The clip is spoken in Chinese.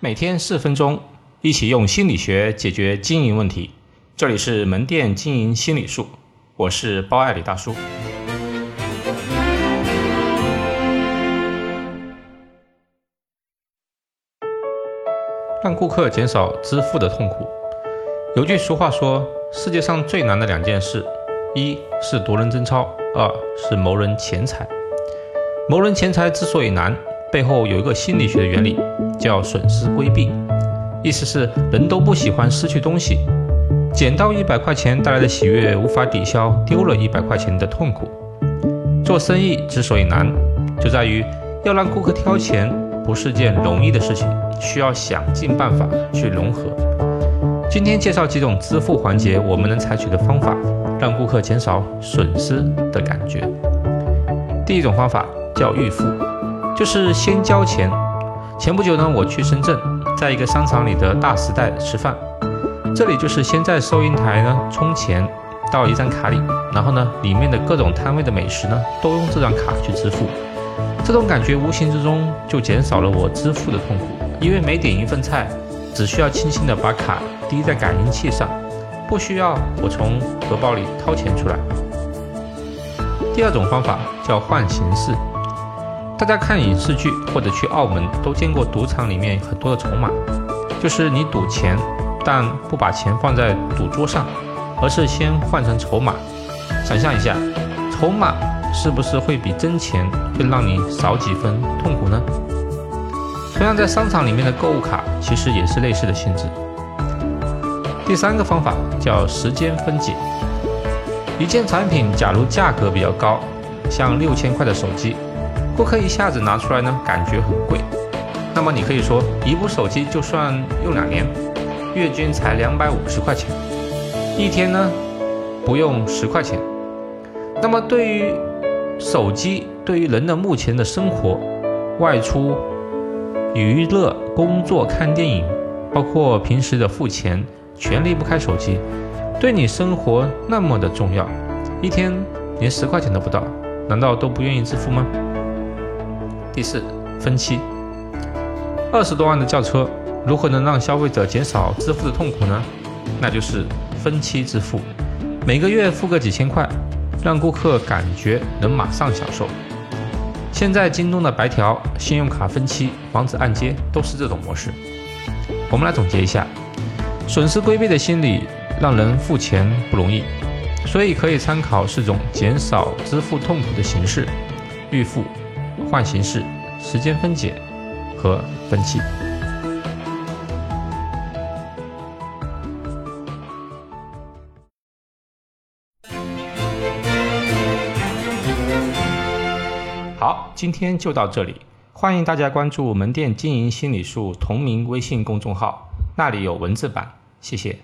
每天四分钟，一起用心理学解决经营问题。这里是门店经营心理术，我是包爱李大叔。让顾客减少支付的痛苦。有句俗话说，世界上最难的两件事，一是夺人贞操，二是谋人钱财。谋人钱财之所以难。背后有一个心理学的原理，叫损失规避，意思是人都不喜欢失去东西，捡到一百块钱带来的喜悦无法抵消丢了一百块钱的痛苦。做生意之所以难，就在于要让顾客挑钱不是件容易的事情，需要想尽办法去融合。今天介绍几种支付环节，我们能采取的方法，让顾客减少损失的感觉。第一种方法叫预付。就是先交钱。前不久呢，我去深圳，在一个商场里的大时代吃饭。这里就是先在收银台呢充钱到一张卡里，然后呢，里面的各种摊位的美食呢都用这张卡去支付。这种感觉无形之中就减少了我支付的痛苦，因为每点一份菜，只需要轻轻的把卡滴在感应器上，不需要我从荷包里掏钱出来。第二种方法叫换形式。大家看影视剧或者去澳门都见过赌场里面很多的筹码，就是你赌钱，但不把钱放在赌桌上，而是先换成筹码。想象一下，筹码是不是会比真钱更让你少几分痛苦呢？同样，在商场里面的购物卡其实也是类似的性质。第三个方法叫时间分解。一件产品假如价格比较高，像六千块的手机。顾客一下子拿出来呢，感觉很贵。那么你可以说，一部手机就算用两年，月均才两百五十块钱，一天呢不用十块钱。那么对于手机，对于人的目前的生活、外出、娱乐、工作、看电影，包括平时的付钱，全离不开手机。对你生活那么的重要，一天连十块钱都不到，难道都不愿意支付吗？第四，分期。二十多万的轿车，如何能让消费者减少支付的痛苦呢？那就是分期支付，每个月付个几千块，让顾客感觉能马上享受。现在京东的白条、信用卡分期、房子按揭都是这种模式。我们来总结一下，损失规避的心理让人付钱不容易，所以可以参考四种减少支付痛苦的形式：预付。换形式、时间分解和分期。好，今天就到这里，欢迎大家关注门店经营心理术同名微信公众号，那里有文字版，谢谢。